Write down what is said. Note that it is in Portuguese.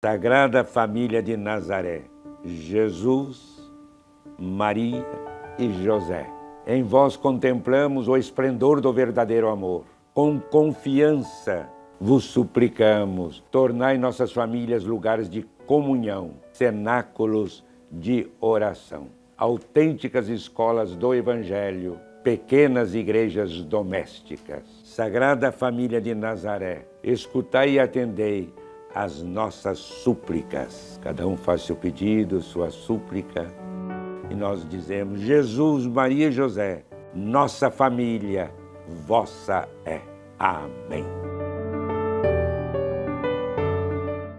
Sagrada Família de Nazaré, Jesus, Maria e José, em vós contemplamos o esplendor do verdadeiro amor. Com confiança vos suplicamos, tornai nossas famílias lugares de comunhão, cenáculos de oração, autênticas escolas do Evangelho, pequenas igrejas domésticas. Sagrada Família de Nazaré, escutai e atendei as nossas súplicas. Cada um faz seu pedido, sua súplica. E nós dizemos: Jesus, Maria e José, nossa família, vossa é. Amém.